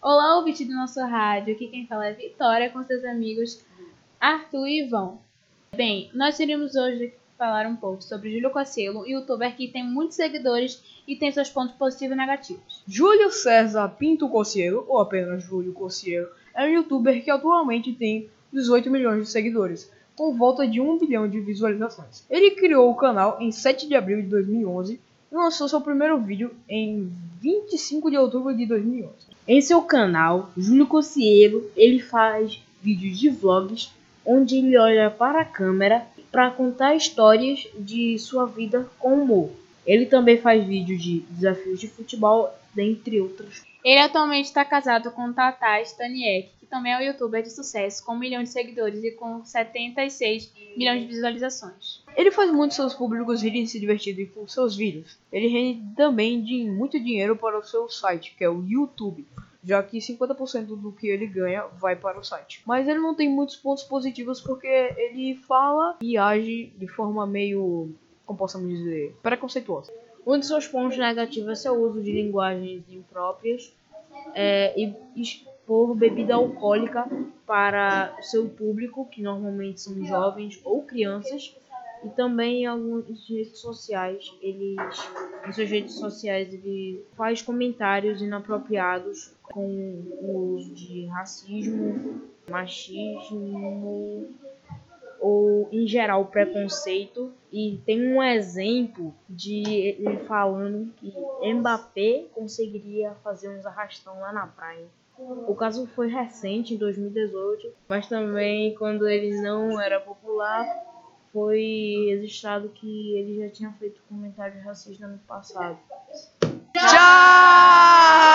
Olá, ouvinte do nosso rádio. Aqui quem fala é Vitória com seus amigos Arthur e Ivão. Bem, nós iremos hoje falar um pouco sobre Júlio Cossielo, youtuber que tem muitos seguidores e tem seus pontos positivos e negativos. Júlio César Pinto Cossielo, ou apenas Júlio Cossielo, é um youtuber que atualmente tem 18 milhões de seguidores, com volta de 1 bilhão de visualizações. Ele criou o canal em 7 de abril de 2011 e lançou seu primeiro vídeo em 25 de outubro de 2011. Em seu canal, Júlio Cossielo, ele faz vídeos de vlogs onde ele olha para a câmera para contar histórias de sua vida com humor. Ele também faz vídeos de desafios de futebol, dentre outros. Ele atualmente está casado com Tata Staniek, que também é um youtuber de sucesso, com um milhão de seguidores e com 76 milhões de visualizações. Ele faz muito seus públicos irem se divertirem com seus vídeos. Ele rende também de muito dinheiro para o seu site, que é o YouTube, já que 50% do que ele ganha vai para o site. Mas ele não tem muitos pontos positivos porque ele fala e age de forma meio, como possamos dizer, preconceituosa. Um dos seus pontos negativos é seu uso de linguagens impróprias é, e expor bebida alcoólica para seu público, que normalmente são jovens ou crianças, e também em algumas redes sociais, eles, em suas redes sociais, ele faz comentários inapropriados com o uso de racismo, machismo ou em geral preconceito e tem um exemplo de ele falando que Mbappé conseguiria fazer uns arrastão lá na praia. O caso foi recente, em 2018, mas também quando ele não era popular, foi registrado que ele já tinha feito comentários racistas no passado. Tchau!